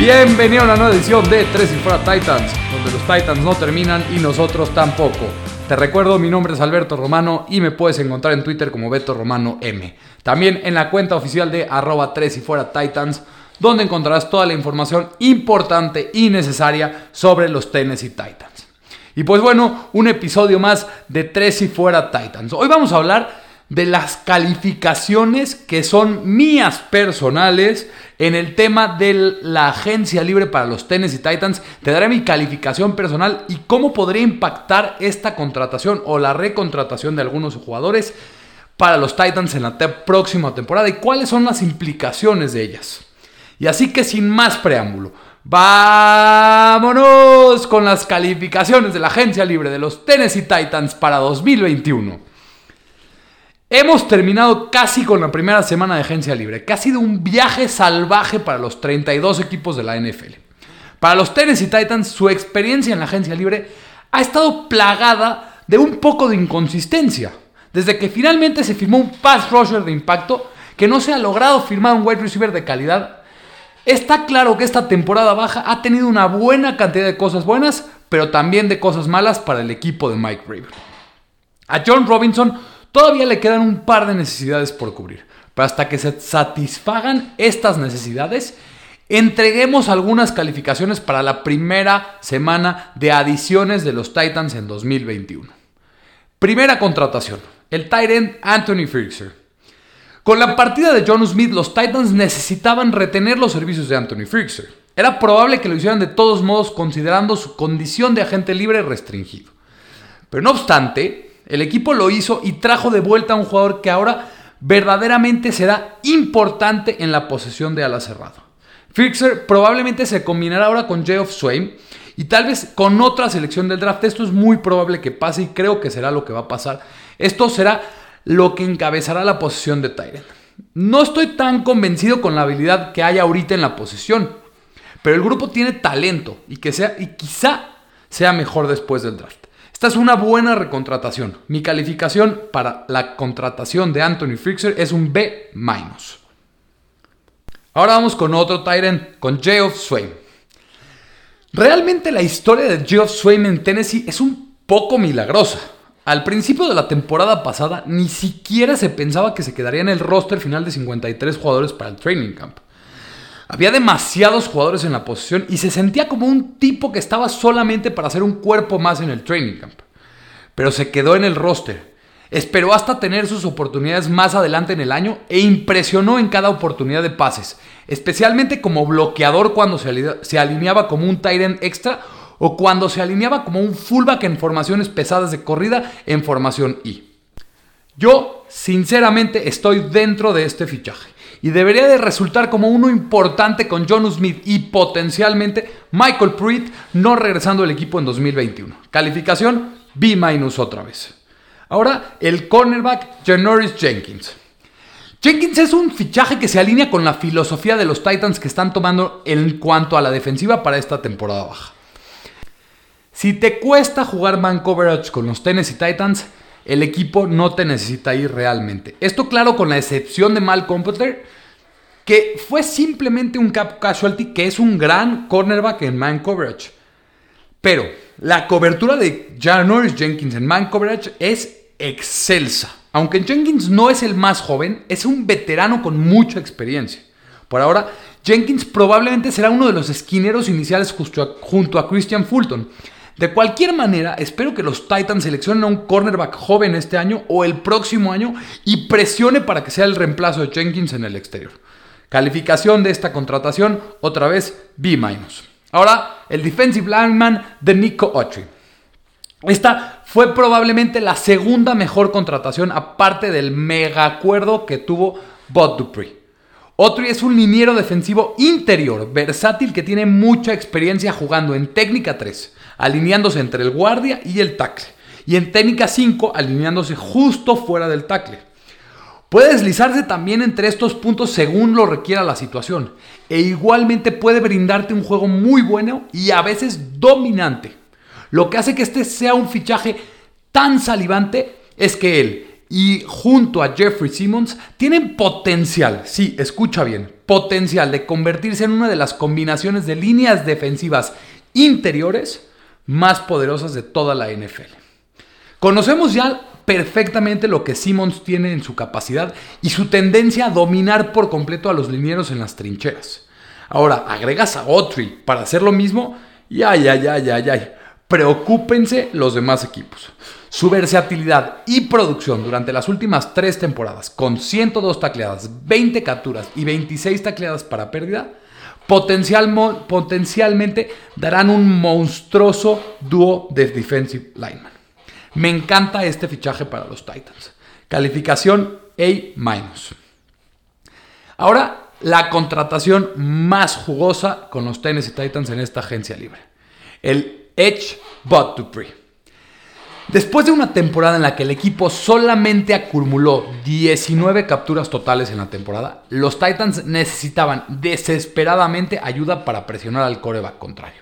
Bienvenido a una nueva edición de Tres y Fuera Titans, donde los Titans no terminan y nosotros tampoco. Te recuerdo, mi nombre es Alberto Romano y me puedes encontrar en Twitter como Beto Romano M. También en la cuenta oficial de arroba 3 y fuera Titans, donde encontrarás toda la información importante y necesaria sobre los Tennessee Titans. Y pues bueno, un episodio más de Tres y fuera Titans. Hoy vamos a hablar de las calificaciones que son mías personales en el tema de la agencia libre para los Tennessee Titans. Te daré mi calificación personal y cómo podría impactar esta contratación o la recontratación de algunos jugadores para los Titans en la próxima temporada y cuáles son las implicaciones de ellas. Y así que sin más preámbulo, vámonos con las calificaciones de la agencia libre de los Tennessee Titans para 2021. Hemos terminado casi con la primera semana de agencia libre, que ha sido un viaje salvaje para los 32 equipos de la NFL. Para los Tennessee Titans, su experiencia en la agencia libre ha estado plagada de un poco de inconsistencia. Desde que finalmente se firmó un pass rusher de impacto, que no se ha logrado firmar un wide receiver de calidad, está claro que esta temporada baja ha tenido una buena cantidad de cosas buenas, pero también de cosas malas para el equipo de Mike Raven. A John Robinson Todavía le quedan un par de necesidades por cubrir. Pero hasta que se satisfagan estas necesidades, entreguemos algunas calificaciones para la primera semana de adiciones de los Titans en 2021. Primera contratación, el Titan Anthony Firkser. Con la partida de John Smith, los Titans necesitaban retener los servicios de Anthony Firkser. Era probable que lo hicieran de todos modos considerando su condición de agente libre restringido. Pero no obstante, el equipo lo hizo y trajo de vuelta a un jugador que ahora verdaderamente será importante en la posesión de ala cerrado. Fixer probablemente se combinará ahora con Geoff Swain y tal vez con otra selección del draft. Esto es muy probable que pase y creo que será lo que va a pasar. Esto será lo que encabezará la posición de Tyrant. No estoy tan convencido con la habilidad que hay ahorita en la posición, pero el grupo tiene talento y, que sea, y quizá sea mejor después del draft. Esta es una buena recontratación. Mi calificación para la contratación de Anthony Fixer es un B-. Ahora vamos con otro Tyrant, con Geoff Swain. Realmente la historia de Geoff Swain en Tennessee es un poco milagrosa. Al principio de la temporada pasada ni siquiera se pensaba que se quedaría en el roster final de 53 jugadores para el training camp. Había demasiados jugadores en la posición y se sentía como un tipo que estaba solamente para hacer un cuerpo más en el training camp. Pero se quedó en el roster. Esperó hasta tener sus oportunidades más adelante en el año e impresionó en cada oportunidad de pases, especialmente como bloqueador cuando se, alineaba como un tight end extra o cuando se alineaba como un fullback en formaciones pesadas de corrida en formación I. Yo, sinceramente, estoy dentro de este fichaje y debería de resultar como uno importante con John Smith y potencialmente Michael Pruitt no regresando al equipo en 2021. Calificación B- otra vez. Ahora el cornerback Janoris Jenkins. Jenkins es un fichaje que se alinea con la filosofía de los Titans que están tomando en cuanto a la defensiva para esta temporada baja. Si te cuesta jugar man coverage con los Tennessee Titans, el equipo no te necesita ir realmente. Esto claro con la excepción de Malcolm Butler, que fue simplemente un cap casualty, que es un gran cornerback en man coverage. Pero la cobertura de Janoris Jenkins en man coverage es excelsa. Aunque Jenkins no es el más joven, es un veterano con mucha experiencia. Por ahora, Jenkins probablemente será uno de los esquineros iniciales junto a Christian Fulton, de cualquier manera, espero que los Titans seleccionen a un cornerback joven este año o el próximo año y presione para que sea el reemplazo de Jenkins en el exterior. Calificación de esta contratación, otra vez B-. Ahora, el defensive lineman de Nico Autry. Esta fue probablemente la segunda mejor contratación aparte del mega acuerdo que tuvo Bob Dupree. Autry es un liniero defensivo interior, versátil que tiene mucha experiencia jugando en técnica 3 alineándose entre el guardia y el tackle. Y en técnica 5, alineándose justo fuera del tackle. Puede deslizarse también entre estos puntos según lo requiera la situación. E igualmente puede brindarte un juego muy bueno y a veces dominante. Lo que hace que este sea un fichaje tan salivante es que él y junto a Jeffrey Simmons tienen potencial, sí, escucha bien, potencial de convertirse en una de las combinaciones de líneas defensivas interiores más poderosas de toda la NFL. Conocemos ya perfectamente lo que Simmons tiene en su capacidad y su tendencia a dominar por completo a los linieros en las trincheras. Ahora, agregas a Autry para hacer lo mismo y ay, ay, ay, ay, ay. Preocúpense los demás equipos. Su versatilidad y producción durante las últimas tres temporadas, con 102 tacleadas, 20 capturas y 26 tacleadas para pérdida, potencialmente darán un monstruoso dúo de defensive lineman. Me encanta este fichaje para los Titans. Calificación A-. Ahora, la contratación más jugosa con los Tennessee Titans en esta agencia libre. El Edge Bud Dupree. Después de una temporada en la que el equipo solamente acumuló 19 capturas totales en la temporada, los Titans necesitaban desesperadamente ayuda para presionar al coreback contrario.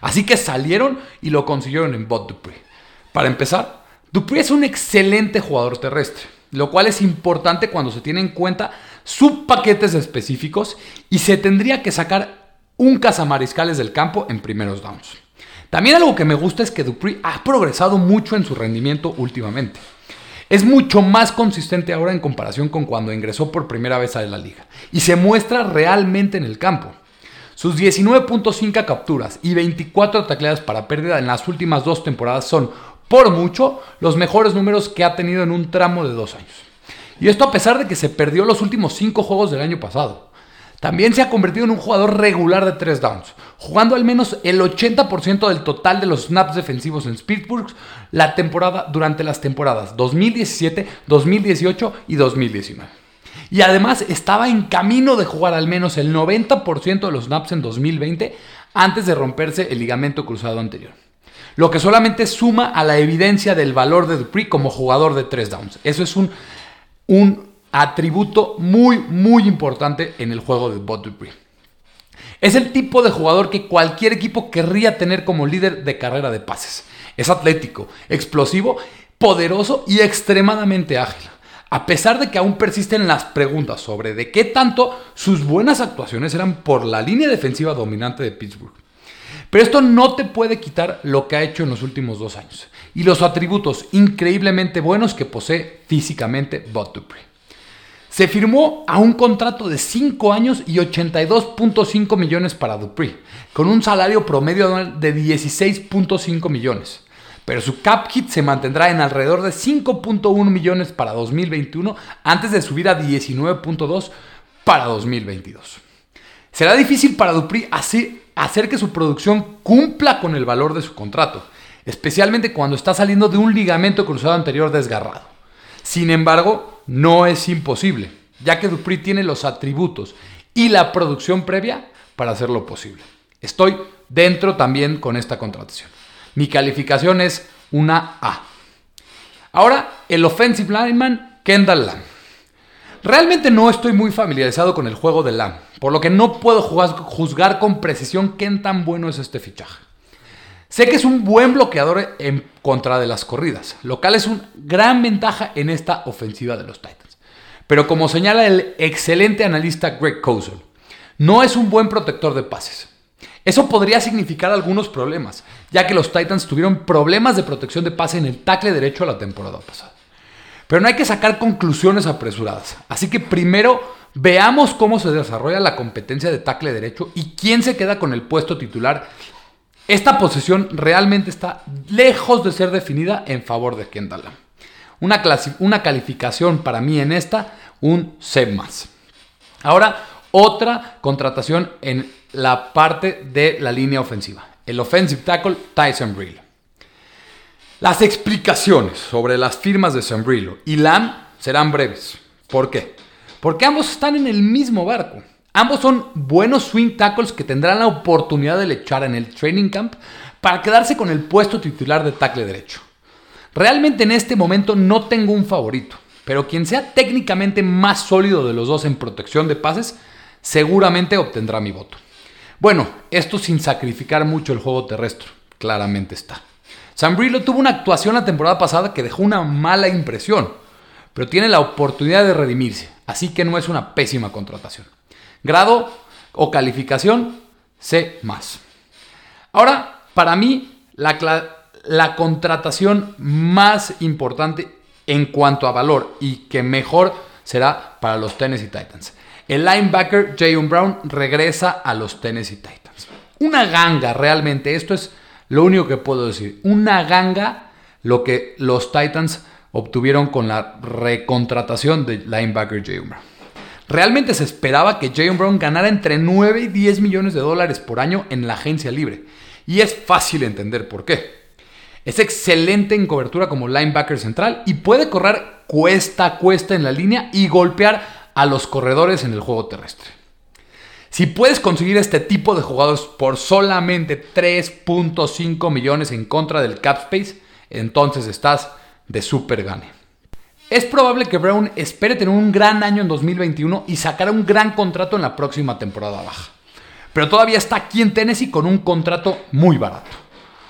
Así que salieron y lo consiguieron en Bot Dupree. Para empezar, Dupree es un excelente jugador terrestre, lo cual es importante cuando se tiene en cuenta subpaquetes específicos y se tendría que sacar un cazamariscales del campo en primeros downs. También algo que me gusta es que Dupree ha progresado mucho en su rendimiento últimamente. Es mucho más consistente ahora en comparación con cuando ingresó por primera vez a la liga y se muestra realmente en el campo. Sus 19.5 capturas y 24 tacleadas para pérdida en las últimas dos temporadas son, por mucho, los mejores números que ha tenido en un tramo de dos años. Y esto a pesar de que se perdió los últimos 5 juegos del año pasado. También se ha convertido en un jugador regular de 3 downs, jugando al menos el 80% del total de los snaps defensivos en Pittsburgh la temporada, durante las temporadas 2017, 2018 y 2019. Y además estaba en camino de jugar al menos el 90% de los snaps en 2020 antes de romperse el ligamento cruzado anterior. Lo que solamente suma a la evidencia del valor de Dupree como jugador de 3 downs. Eso es un, un atributo muy, muy importante en el juego de Bot Dupree. Es el tipo de jugador que cualquier equipo querría tener como líder de carrera de pases. Es atlético, explosivo, poderoso y extremadamente ágil. A pesar de que aún persisten las preguntas sobre de qué tanto sus buenas actuaciones eran por la línea defensiva dominante de Pittsburgh. Pero esto no te puede quitar lo que ha hecho en los últimos dos años y los atributos increíblemente buenos que posee físicamente Bot Dupree se firmó a un contrato de 5 años y 82.5 millones para Dupree, con un salario promedio anual de 16.5 millones. Pero su cap hit se mantendrá en alrededor de 5.1 millones para 2021 antes de subir a 19.2 para 2022. Será difícil para Dupree hacer que su producción cumpla con el valor de su contrato, especialmente cuando está saliendo de un ligamento cruzado anterior desgarrado. Sin embargo, no es imposible, ya que Dupri tiene los atributos y la producción previa para hacerlo posible. Estoy dentro también con esta contratación. Mi calificación es una A. Ahora, el offensive lineman Kendall Lamb. Realmente no estoy muy familiarizado con el juego de Lamb, por lo que no puedo juzgar con precisión qué tan bueno es este fichaje. Sé que es un buen bloqueador en contra de las corridas, lo cual es una gran ventaja en esta ofensiva de los Titans. Pero como señala el excelente analista Greg Cosell, no es un buen protector de pases. Eso podría significar algunos problemas, ya que los Titans tuvieron problemas de protección de pase en el tackle derecho la temporada pasada. Pero no hay que sacar conclusiones apresuradas, así que primero veamos cómo se desarrolla la competencia de tackle derecho y quién se queda con el puesto titular esta posición realmente está lejos de ser definida en favor de Kendall. Una, una calificación para mí en esta, un C. Ahora, otra contratación en la parte de la línea ofensiva. El offensive tackle Tyson Brillo. Las explicaciones sobre las firmas de Brillo y Lam serán breves. ¿Por qué? Porque ambos están en el mismo barco. Ambos son buenos swing tackles que tendrán la oportunidad de lechar en el training camp para quedarse con el puesto titular de tackle derecho. Realmente en este momento no tengo un favorito, pero quien sea técnicamente más sólido de los dos en protección de pases, seguramente obtendrá mi voto. Bueno, esto sin sacrificar mucho el juego terrestre, claramente está. Brillo tuvo una actuación la temporada pasada que dejó una mala impresión, pero tiene la oportunidad de redimirse, así que no es una pésima contratación. Grado o calificación C más. Ahora, para mí, la, la contratación más importante en cuanto a valor y que mejor será para los Tennessee Titans. El linebacker Jayon Brown regresa a los Tennessee Titans. Una ganga realmente, esto es lo único que puedo decir. Una ganga lo que los Titans obtuvieron con la recontratación de linebacker Jayon Brown. Realmente se esperaba que Jayon Brown ganara entre 9 y 10 millones de dólares por año en la agencia libre. Y es fácil entender por qué. Es excelente en cobertura como linebacker central y puede correr cuesta a cuesta en la línea y golpear a los corredores en el juego terrestre. Si puedes conseguir este tipo de jugadores por solamente 3.5 millones en contra del cap space, entonces estás de super gane. Es probable que Brown espere tener un gran año en 2021 y sacar un gran contrato en la próxima temporada baja. Pero todavía está aquí en Tennessee con un contrato muy barato.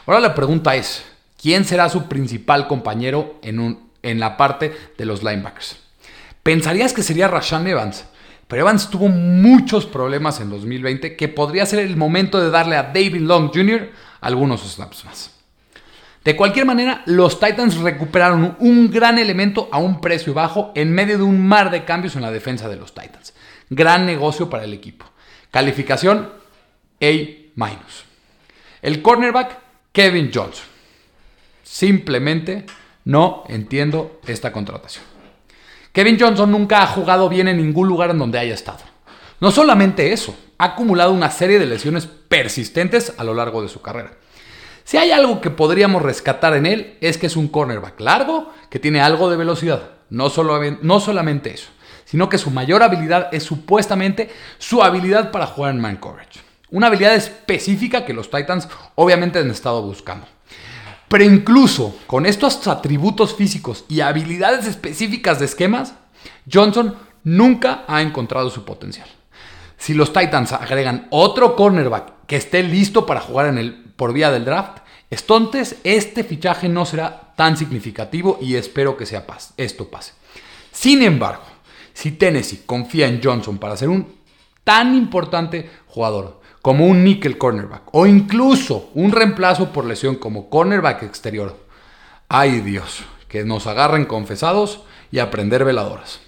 Ahora la pregunta es, ¿quién será su principal compañero en un en la parte de los linebackers. Pensarías que sería Rashan Evans, pero Evans tuvo muchos problemas en 2020 que podría ser el momento de darle a David Long Jr. algunos snaps más. De cualquier manera, los Titans recuperaron un gran elemento a un precio bajo en medio de un mar de cambios en la defensa de los Titans. Gran negocio para el equipo. Calificación A-. El cornerback Kevin Johnson. Simplemente no entiendo esta contratación. Kevin Johnson nunca ha jugado bien en ningún lugar en donde haya estado. No solamente eso, ha acumulado una serie de lesiones persistentes a lo largo de su carrera. Si hay algo que podríamos rescatar en él es que es un cornerback largo que tiene algo de velocidad. No, no solamente eso, sino que su mayor habilidad es supuestamente su habilidad para jugar en man coverage. Una habilidad específica que los Titans obviamente han estado buscando. Pero incluso con estos atributos físicos y habilidades específicas de esquemas, Johnson nunca ha encontrado su potencial. Si los Titans agregan otro cornerback que esté listo para jugar en el, por vía del draft, entonces este fichaje no será tan significativo y espero que sea esto pase. Sin embargo, si Tennessee confía en Johnson para ser un tan importante jugador como un nickel cornerback o incluso un reemplazo por lesión como cornerback exterior. Ay Dios, que nos agarren confesados y aprender veladoras.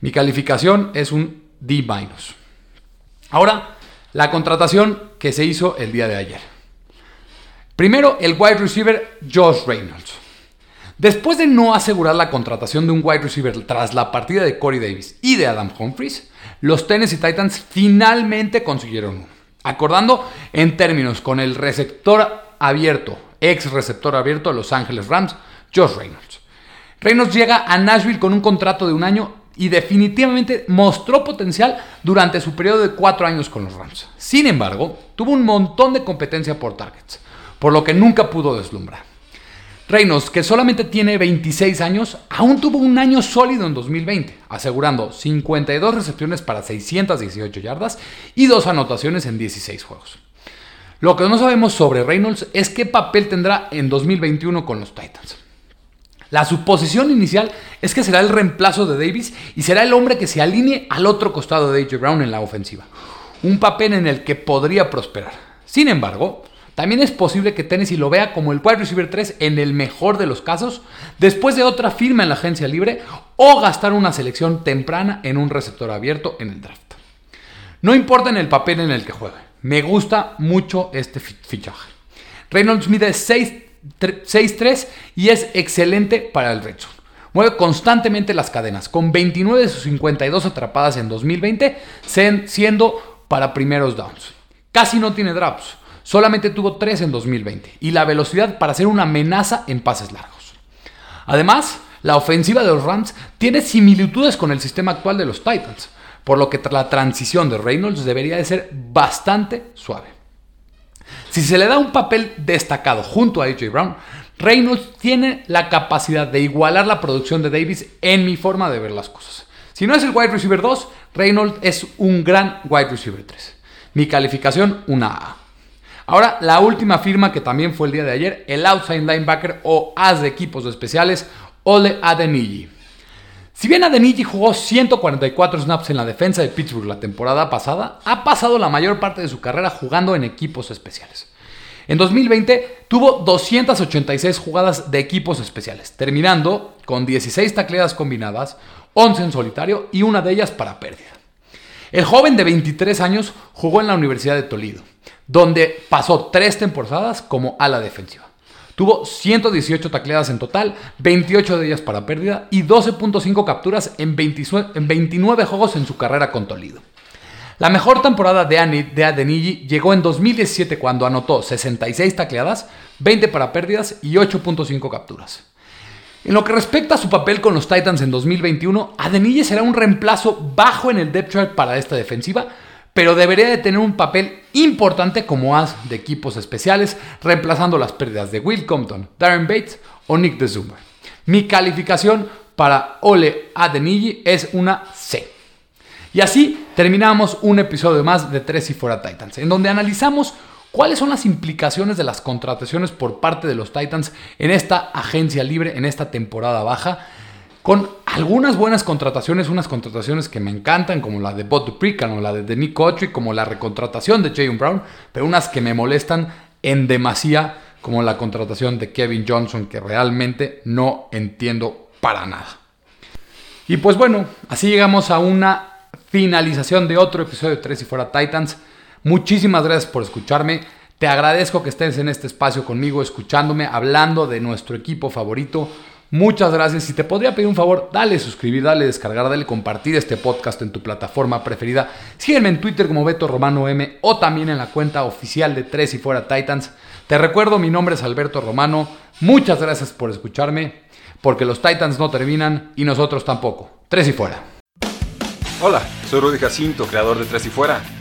Mi calificación es un D-. Ahora, la contratación que se hizo el día de ayer. Primero, el wide receiver Josh Reynolds. Después de no asegurar la contratación de un wide receiver tras la partida de Corey Davis y de Adam Humphries, los Tennessee Titans finalmente consiguieron uno acordando en términos con el receptor abierto, ex receptor abierto de Los Ángeles Rams, Josh Reynolds. Reynolds llega a Nashville con un contrato de un año y definitivamente mostró potencial durante su periodo de cuatro años con los Rams. Sin embargo, tuvo un montón de competencia por targets, por lo que nunca pudo deslumbrar. Reynolds, que solamente tiene 26 años, aún tuvo un año sólido en 2020, asegurando 52 recepciones para 618 yardas y dos anotaciones en 16 juegos. Lo que no sabemos sobre Reynolds es qué papel tendrá en 2021 con los Titans. La suposición inicial es que será el reemplazo de Davis y será el hombre que se alinee al otro costado de AJ Brown en la ofensiva. Un papel en el que podría prosperar. Sin embargo, también es posible que Tennessee lo vea como el wide receiver 3 en el mejor de los casos, después de otra firma en la agencia libre o gastar una selección temprana en un receptor abierto en el draft. No importa en el papel en el que juegue, me gusta mucho este fichaje. Reynolds mide 6'3 y es excelente para el red Mueve constantemente las cadenas, con 29 de sus 52 atrapadas en 2020 siendo para primeros downs. Casi no tiene drops Solamente tuvo 3 en 2020 y la velocidad para ser una amenaza en pases largos. Además, la ofensiva de los Rams tiene similitudes con el sistema actual de los Titans, por lo que la transición de Reynolds debería de ser bastante suave. Si se le da un papel destacado junto a AJ Brown, Reynolds tiene la capacidad de igualar la producción de Davis en mi forma de ver las cosas. Si no es el wide receiver 2, Reynolds es un gran wide receiver 3. Mi calificación, una A. Ahora, la última firma que también fue el día de ayer, el outside linebacker o as de equipos especiales, Ole Adeniji. Si bien Adeniji jugó 144 snaps en la defensa de Pittsburgh la temporada pasada, ha pasado la mayor parte de su carrera jugando en equipos especiales. En 2020 tuvo 286 jugadas de equipos especiales, terminando con 16 tacleadas combinadas, 11 en solitario y una de ellas para pérdida. El joven de 23 años jugó en la Universidad de Toledo, donde pasó tres temporadas como ala defensiva. Tuvo 118 tacleadas en total, 28 de ellas para pérdida y 12.5 capturas en, 29 juegos en su carrera con Toledo. La mejor temporada de, Adeniji llegó en 2017 cuando anotó 66 tacleadas, 20 para pérdidas y 8.5 capturas. En lo que respecta a su papel con los Titans en 2021, Adeniji será un reemplazo bajo en el depth chart para esta defensiva, pero debería de tener un papel importante como as de equipos especiales, reemplazando las pérdidas de Will Compton, Darren Bates o Nick DeZuma. Mi calificación para Ole Adeniji es una C. Y así terminamos un episodio más de Tres y Fuera Titans, en donde analizamos cuáles son las implicaciones de las contrataciones por parte de los Titans en esta agencia libre, en esta temporada baja con algunas buenas contrataciones, unas contrataciones que me encantan, como la de Bob Duprican o la de Nick Autry, como la recontratación de Jayon Brown, pero unas que me molestan en demasía, como la contratación de Kevin Johnson, que realmente no entiendo para nada. Y pues bueno, así llegamos a una finalización de otro episodio de Tres y Fuera Titans. Muchísimas gracias por escucharme. Te agradezco que estés en este espacio conmigo, escuchándome, hablando de nuestro equipo favorito. Muchas gracias. Si te podría pedir un favor, dale suscribir, dale descargar, dale compartir este podcast en tu plataforma preferida. Sígueme en Twitter como Beto Romano M o también en la cuenta oficial de Tres y Fuera Titans. Te recuerdo, mi nombre es Alberto Romano. Muchas gracias por escucharme, porque los Titans no terminan y nosotros tampoco. Tres y Fuera. Hola, soy Rudy Jacinto, creador de Tres y Fuera.